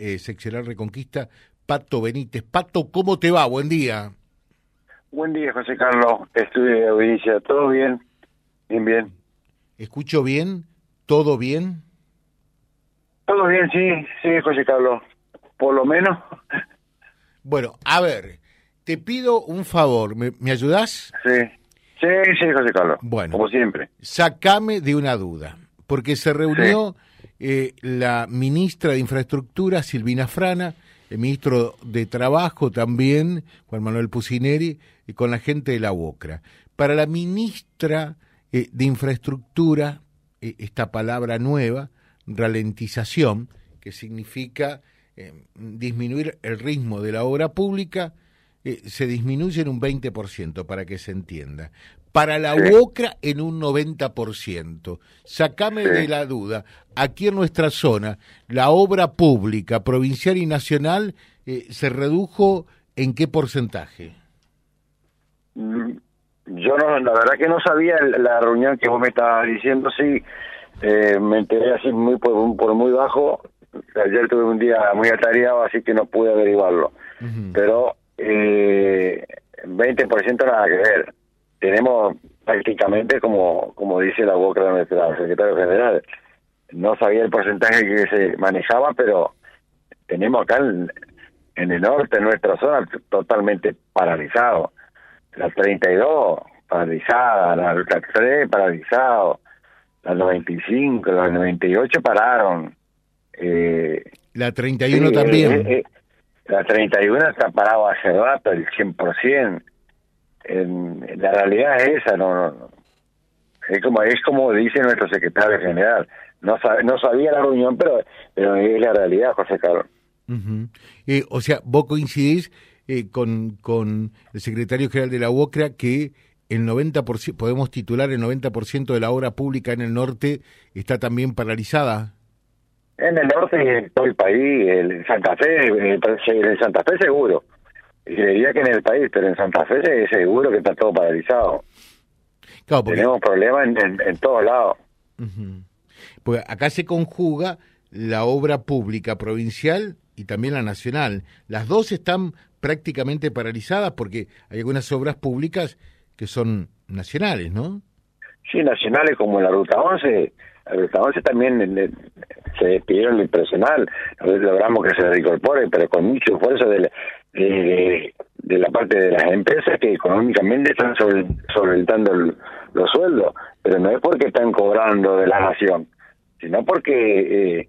eh, seccional Reconquista, Pato Benítez. Pato, ¿cómo te va? Buen día. Buen día, José Carlos. Estudio de audiencia. ¿Todo bien? Bien, bien. ¿Escucho bien? ¿Todo bien? Todo bien, sí, sí, José Carlos. Por lo menos. Bueno, a ver, te pido un favor. ¿Me, me ayudás? Sí. Sí, sí, José Carlos. Bueno. Como siempre. Sacame de una duda, porque se reunió eh, la ministra de Infraestructura, Silvina Frana, el ministro de Trabajo también, Juan Manuel Pucineri, y con la gente de la UOCRA. Para la ministra eh, de Infraestructura, eh, esta palabra nueva, ralentización, que significa disminuir el ritmo de la obra pública, se disminuye en un 20%, para que se entienda. Para la Sí. UOCRA en un 90%. Sacame Sí. de la duda, aquí en nuestra zona, la obra pública, provincial y nacional, eh, se redujo en qué porcentaje? Mm, Yo no, la verdad que no sabía la reunión que vos me estabas diciendo, sí. Eh, me enteré así muy por, por muy bajo. Ayer tuve un día muy atareado, así que no pude averiguarlo. Pero eh, 20% nada que ver. Tenemos prácticamente, como como dice la boca de nuestra secretario general, no sabía el porcentaje que se manejaba, pero tenemos acá en, en el norte, en nuestra zona, totalmente paralizado. La 32 paralizada, la ruta 3 paralizado, la 95, la 98 pararon. Eh, La 31 Sí, también. eh, eh, la 31 está parado hace rato, el 100%. En, la realidad es esa, no, no, no. Es como, es como dice nuestro secretario general. No, sab- no sabía la reunión, pero, pero es la realidad, José Carlos. Eh, o sea, vos coincidís eh, con, con el secretario general de la UOCRA que el 90%, podemos titular el 90% de la obra pública en el norte está también paralizada. En el norte y en todo el país, en Santa Fe, en Santa Fe seguro. Y diría que en el país, pero en Santa Fe se- seguro que está todo paralizado. Claro, porque, Tenemos problemas en, en, en todos lados. Porque acá se conjuga la obra pública provincial y también la nacional. Las dos están prácticamente paralizadas porque hay algunas obras públicas que son nacionales, ¿no? Sí, nacionales como la Ruta 11. La Ruta 11 también se despidieron del personal. Logramos que se reincorpore, pero con mucho esfuerzo de la, de, de la parte de las empresas que económicamente están sobre, los sueldos. Pero no es porque están cobrando de la nación, sino porque eh,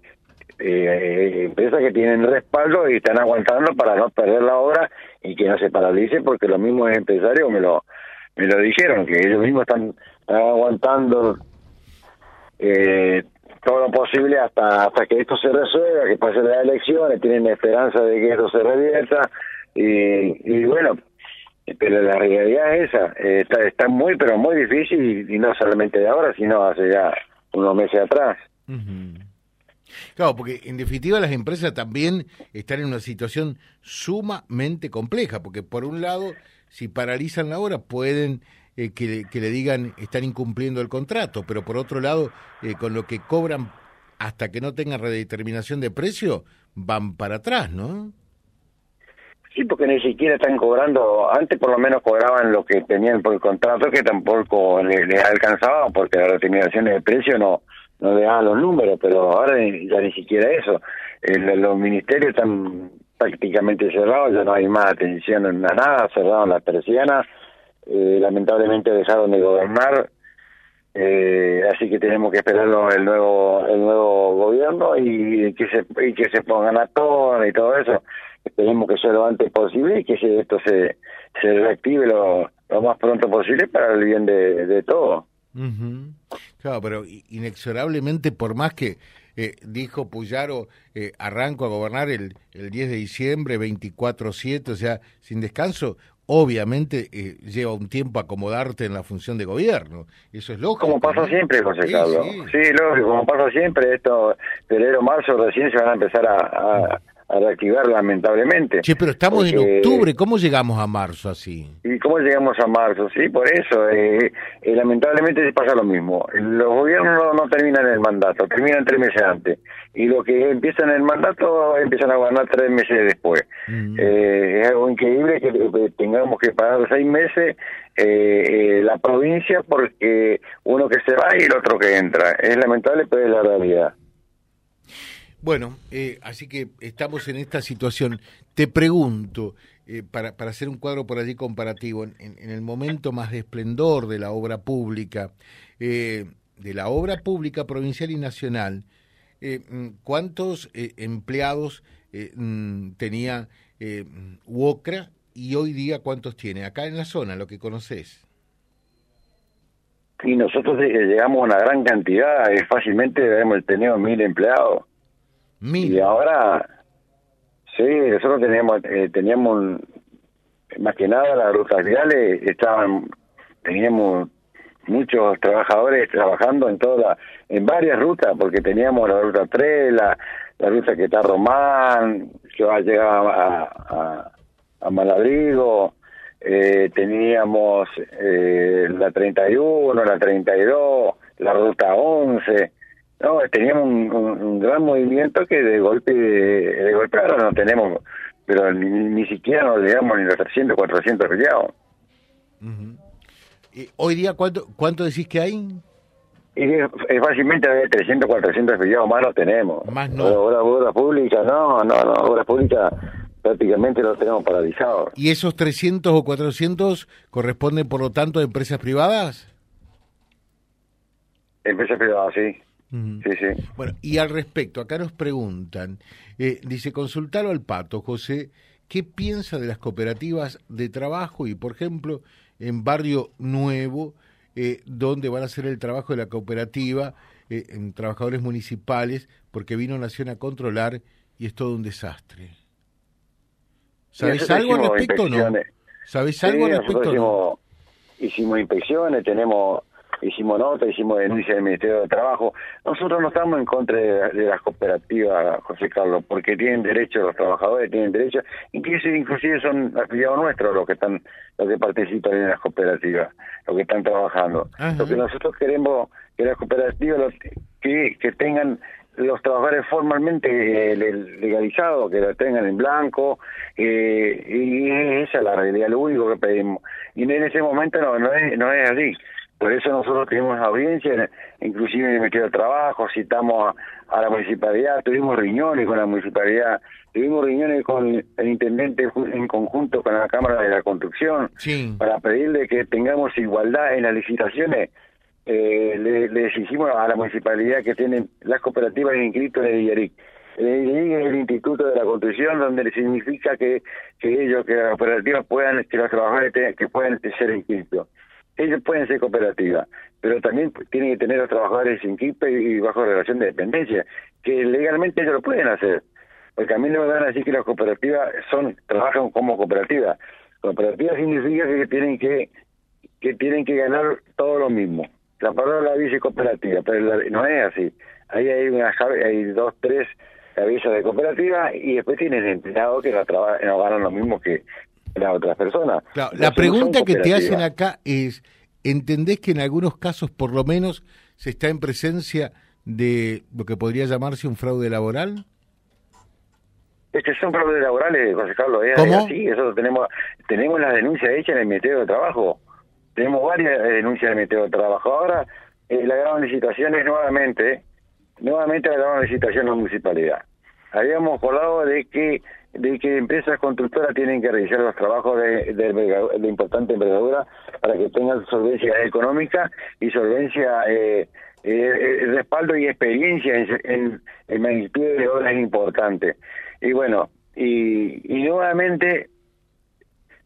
eh, empresas que tienen respaldo y están aguantando para no perder la obra y que no se paralice porque los mismos empresarios me lo me lo dijeron que ellos mismos están, están aguantando eh, todo lo posible hasta hasta que esto se resuelva que pasen las elecciones tienen esperanza de que esto se revierta y, bueno pero la realidad es esa está está muy pero muy difícil y, no solamente de ahora sino hace ya unos meses atrás. Claro, porque en definitiva las empresas también están en una situación sumamente compleja, porque por un lado, si paralizan la obra, pueden eh, que, que le digan están incumpliendo el contrato, pero por otro lado, eh, con lo que cobran hasta que no tengan redeterminación de precio, van para atrás, ¿no? Sí, porque ni siquiera están cobrando, antes por lo menos cobraban lo que tenían por el contrato, que tampoco les le alcanzaba, porque las determinaciones de precio no, no le daban los números, pero ahora ya ni siquiera eso. El- los ministerios están prácticamente cerrados, ya no hay más atención en nada, cerraron las persianas, eh, lamentablemente dejaron de gobernar, eh, así que tenemos que esperar el nuevo el nuevo gobierno y que se y que se pongan a tono y todo eso esperemos que sea lo antes posible y que esto se se reactive lo, lo más pronto posible para el bien de, de todos. Claro, pero inexorablemente, por más que eh, dijo Puyaro, eh, arranco a gobernar el, el 10 de diciembre, 24-7, o sea, sin descanso, obviamente eh, lleva un tiempo acomodarte en la función de gobierno. Eso es lógico. como pasa siempre José Sí, Carlos sí. sí lógico como pasa siempre esto febrero marzo recién se van a empezar a, a, a reactivar lamentablemente. Sí, pero estamos en octubre, ¿cómo llegamos a marzo así? ¿Y cómo llegamos a marzo? Sí, por eso, eh, eh, lamentablemente se pasa lo mismo. Los gobiernos no, terminan el mandato, terminan tres meses antes. Y lo que empiezan el mandato empiezan a gobernar tres meses después. Mm. Eh, es algo increíble que tengamos que pagar seis meses la provincia porque uno que se va y el otro que entra. Es lamentable, pero es la realidad. Bueno, eh, así que estamos en esta situación. Te pregunto, eh, para, para hacer un cuadro por allí comparativo, en, el momento más de esplendor de la obra pública, eh, de la obra pública provincial y nacional, mm, ¿cuántos empleados mm, tenía UOCRA y hoy día cuántos tiene? Acá en la zona, lo que conoces. Y nosotros llegamos a una gran cantidad, fácilmente debemos tener mil empleados. Y ahora, sí, nosotros teníamos, eh, teníamos más que nada las rutas viales, estaban, teníamos muchos trabajadores trabajando en toda en varias rutas, porque teníamos la ruta 3, la, la ruta que está Román, que va a llegar a, a, a Malabrigo, eh, teníamos eh, la 31, la 32, la ruta 11, no, teníamos un, gran movimiento que de golpe, de golpe ahora no tenemos, pero ni, siquiera nos llegamos ni los 300, 400 afiliados. ¿Y hoy día cuánto, cuánto decís que hay? Y fácilmente de 300, 400 afiliados más no tenemos. Más no. Obras públicas, no, no, no, obras públicas prácticamente lo tenemos paralizado. ¿Y esos 300 o 400 corresponden, por lo tanto, a empresas privadas? Empresas privadas, sí. Sí, sí. Bueno, y al respecto, acá nos preguntan, eh, dice, consultalo al Pato, José, ¿qué piensa de las cooperativas de trabajo y, por ejemplo, en Barrio Nuevo, eh, donde van a hacer el trabajo de la cooperativa, eh, en trabajadores municipales, porque vino Nación a controlar y es todo un desastre? ¿Sabes algo al respecto o no? ¿Sabes algo al respecto? Hicimos, hicimos inspecciones, tenemos hicimos nota, hicimos denuncia del Ministerio de Trabajo. Nosotros no estamos en contra de, las cooperativas, José Carlos, porque tienen derecho, los trabajadores tienen derecho, inclusive, inclusive son afiliados nuestros los que están, los que participan en las cooperativas, los que están trabajando. Lo que nosotros queremos que las cooperativas que, que tengan los trabajadores formalmente eh, legalizados, que lo tengan en blanco, eh, y esa es la realidad, lo único que pedimos. Y en ese momento no, no, es, no es así. Por eso nosotros tuvimos audiencia, inclusive en el Ministerio de Trabajo, citamos a, la municipalidad, tuvimos reuniones con la municipalidad, tuvimos reuniones con el intendente en conjunto con la Cámara de la Construcción, para pedirle que tengamos igualdad en las licitaciones. Eh, le, le, exigimos a la municipalidad que tienen las cooperativas inscritas en el IARIC. El IARIC es el Instituto de la Construcción, donde significa que, que ellos, que las cooperativas puedan, que los trabajadores que puedan ser inscritos ellos pueden ser cooperativas, pero también tienen que tener los trabajadores sin KIPE y bajo relación de dependencia, que legalmente ellos lo pueden hacer. Porque a mí no me van a decir que las cooperativas son trabajan como cooperativas. Cooperativa significa que tienen que que tienen que ganar todo lo mismo. La palabra la dice cooperativa, pero no es así. Ahí hay una hay dos, tres cabezas de cooperativa y después tienen empleados que no, no ganan lo mismo que, las otras personas. la pregunta que te hacen acá es, ¿entendés que en algunos casos por lo menos se está en presencia de lo que podría llamarse un fraude laboral? Este son fraudes laborales, José Carlos. ¿eh? ¿Cómo? Sí, eso tenemos, tenemos las denuncias hechas en el Ministerio de Trabajo. Tenemos varias denuncias en el Ministerio de Trabajo. Ahora, eh, la gran licitación es nuevamente, nuevamente la gran licitación en la municipalidad. Habíamos acordado de que de que empresas constructoras tienen que realizar los trabajos de, de, importante envergadura para que tengan solvencia económica y solvencia, eh, eh, respaldo y experiencia en, en, magnitud de obras importantes. Y bueno, y, y nuevamente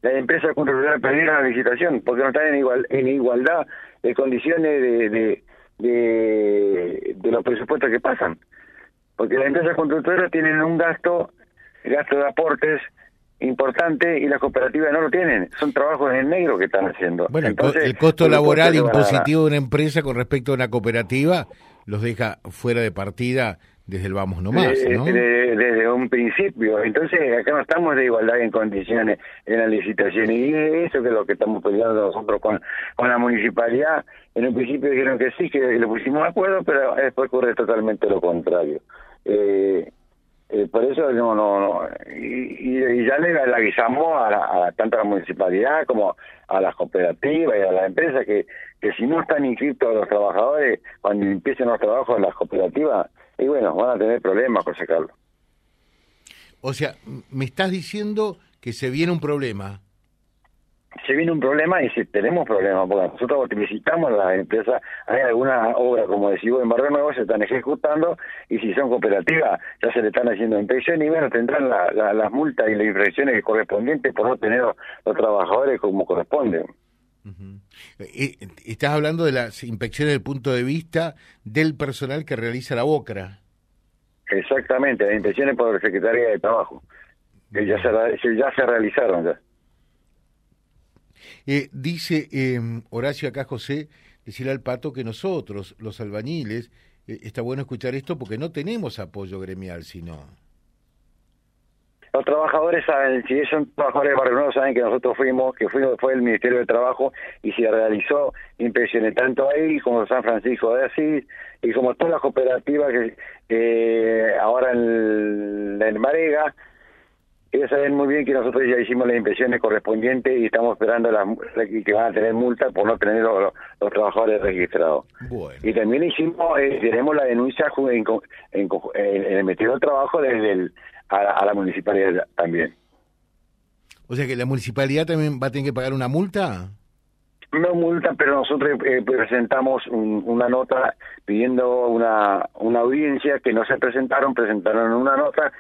las empresas constructoras perdieron la licitación porque no están en, igual, en igualdad de condiciones de, de, de los presupuestos que pasan. Porque las empresas constructoras tienen un gasto gasto de aportes importante y las cooperativas no lo tienen. Son trabajos en negro que están haciendo. Bueno, el costo laboral impositivo de una empresa con respecto a una cooperativa los deja fuera de partida desde el vamos nomás, desde, ¿no? desde un principio. Entonces, acá no estamos de igualdad en condiciones en la licitación. Y eso que es lo que estamos peleando nosotros con, con la municipalidad. En un principio dijeron que sí, que le pusimos de acuerdo, pero después ocurre totalmente lo contrario. Eh, eh, por eso no no no y, y ya le, avisamos a, la, a, tanto a la municipalidad como a las cooperativas y a las empresas que que si no están inscritos los trabajadores cuando empiecen los trabajos en las cooperativas y bueno van a tener problemas con sacarlo o sea me estás diciendo que se viene un problema se viene un problema y si tenemos problemas, porque nosotros visitamos las empresas, hay algunas obras, como decimos en Barrio Nuevo, se están ejecutando y si son cooperativas ya se le están haciendo inspección y bueno, tendrán las multas y las infracciones correspondientes por no tener los, trabajadores como corresponden. Eh, estás hablando de las inspecciones desde el punto de vista del personal que realiza la BOCRA. Exactamente, las inspecciones por la Secretaría de Trabajo, que ya se, ya se realizaron ya. Eh, dice eh, Horacio acá, José, decirle al pato que nosotros, los albañiles, eh, está bueno escuchar esto porque no tenemos apoyo gremial, sino. Los trabajadores saben, si son trabajadores de Barrio saben que nosotros fuimos, que fuimos, fue el Ministerio de Trabajo y se realizó inspecciones tanto ahí como San Francisco de Asís y como todas las cooperativas que ahora en, en Marega ellos saben muy bien que nosotros ya hicimos las inspecciones correspondientes y estamos esperando las que van a tener multa por no tener los, trabajadores registrados. Y también hicimos, eh, tenemos la denuncia en, en, el metido de trabajo desde el, a, la municipalidad también. O sea que la municipalidad también va a tener que pagar una multa. No multa, pero nosotros eh, presentamos una nota pidiendo una, una audiencia que no se presentaron, presentaron una nota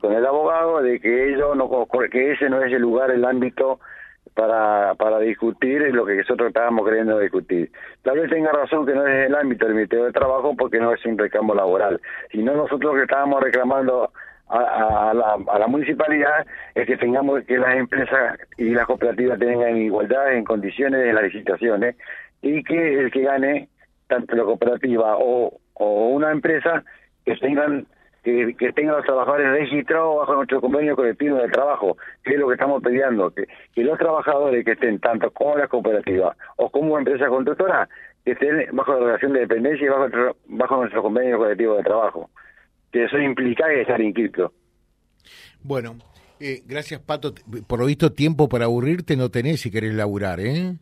con el abogado de que ellos no que ese no es el lugar el ámbito para para discutir lo que nosotros estábamos queriendo discutir. Tal vez tenga razón que no es el ámbito del Ministerio de Trabajo porque no es un reclamo laboral sino nosotros que estábamos reclamando a, la, a la municipalidad es que tengamos que las empresas y las cooperativas tengan igualdad en condiciones en las licitaciones y que el que gane tanto la cooperativa o, o una empresa que tengan que, que tengan los trabajadores registrados bajo nuestro convenio colectivo de trabajo, que es lo que estamos pidiendo, que, que los trabajadores que estén tanto como la cooperativa o como empresa constructora, que estén bajo la relación de dependencia y bajo, bajo nuestro convenio colectivo de trabajo. Que eso implica estar inscrito. Bueno, eh, gracias Pato. Por lo visto tiempo para aburrirte no tenés si querés laburar, ¿eh?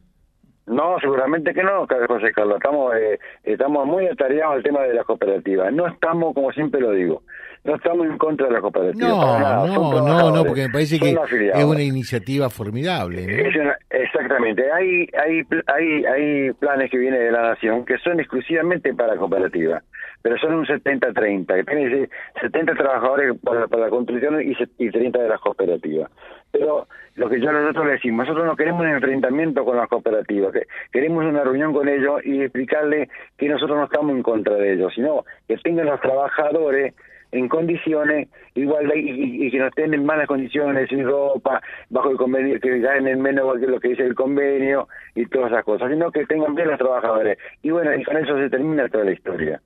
No, seguramente que no, José Carlos. Estamos, eh, estamos muy atareados al tema de las cooperativas. No estamos, como siempre lo digo, no estamos en contra de las cooperativas. No, no, no, no, porque me parece que es una iniciativa formidable. exactamente. Hay, hay, hay, hay planes que vienen de la Nación que son exclusivamente para cooperativas, pero son un 70-30, que tiene 70 trabajadores para, la construcción y, y 30 de las cooperativas. Pero lo que yo nosotros le decimos, nosotros no queremos un enfrentamiento con las cooperativas, que queremos una reunión con ellos y explicarles que nosotros no estamos en contra de ellos, sino que tengan los trabajadores en condiciones igual y, que no estén en malas condiciones, sin ropa, bajo el convenio, que ganen menos que lo que dice el convenio y todas esas cosas, sino que tengan bien los trabajadores. Y bueno, y con eso se termina toda la historia.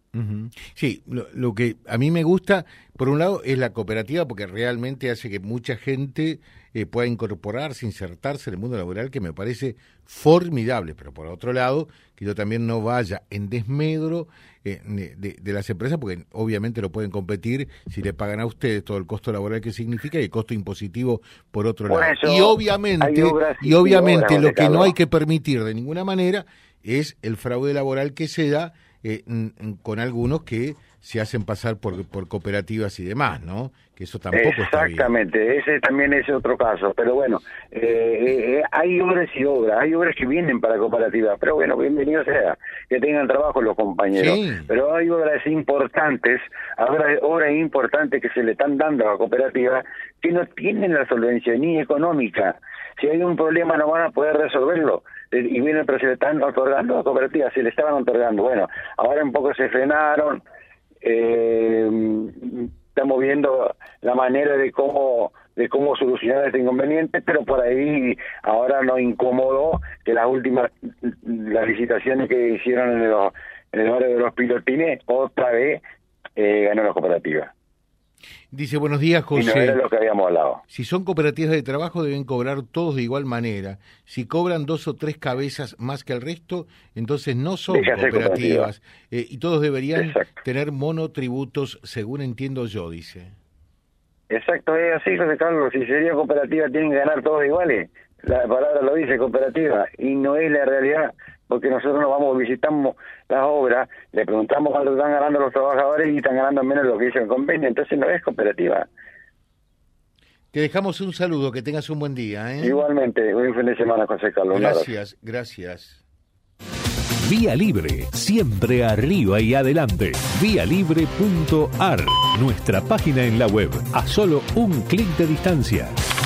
Sí, lo, que a mí me gusta, por un lado, es la cooperativa, porque realmente hace que mucha gente eh, pueda incorporarse, insertarse en el mundo laboral, que me parece formidable, pero por otro lado, que yo también no vaya en desmedro eh, de, las empresas, porque obviamente lo pueden competir si le pagan a ustedes todo el costo laboral que significa y el costo impositivo por otro lado. y obviamente, y obviamente lo que no hay que permitir de ninguna manera es el fraude laboral que se da eh, con algunos que se hacen pasar por, por cooperativas y demás, ¿no? Que eso tampoco Exactamente, ese también es otro caso, pero bueno, eh, eh, hay obras y obras, hay obras que vienen para cooperativas, pero bueno, bienvenido sea, que tengan trabajo los compañeros, pero hay obras importantes, obras, obras importantes que se le están dando a la cooperativa que no tienen la solvencia ni económica, si hay un problema no van a poder resolverlo y vienen pero se le están otorgando a cooperativas, se le estaban otorgando, bueno, ahora un poco se frenaron, eh, estamos viendo la manera de cómo de cómo solucionar este inconveniente, pero por ahí ahora nos incomodó que las últimas las licitaciones que hicieron en, los, el barrio de los pilotines otra vez eh, ganó la cooperativa. Dice, buenos días, José. Y no era lo que habíamos hablado. Si son cooperativas de trabajo, deben cobrar todos de igual manera. Si cobran dos o tres cabezas más que el resto, entonces no son cooperativas. Eh, y todos deberían tener monotributos, según entiendo yo, dice. Exacto, es así, José Carlos. Si sería cooperativa, tienen que ganar todos iguales. La palabra lo dice, cooperativa. Y no es la realidad porque nosotros nos vamos, visitamos las obras, le preguntamos cuánto están ganando los trabajadores y están ganando menos de lo que dice el convenio, entonces no es cooperativa. Te dejamos un saludo, que tengas un buen día. ¿eh? Igualmente, buen fin de semana, José Carlos. Gracias, gracias. Vía Libre, siempre arriba y adelante. Vialibre.ar, nuestra página en la web, a solo un clic de distancia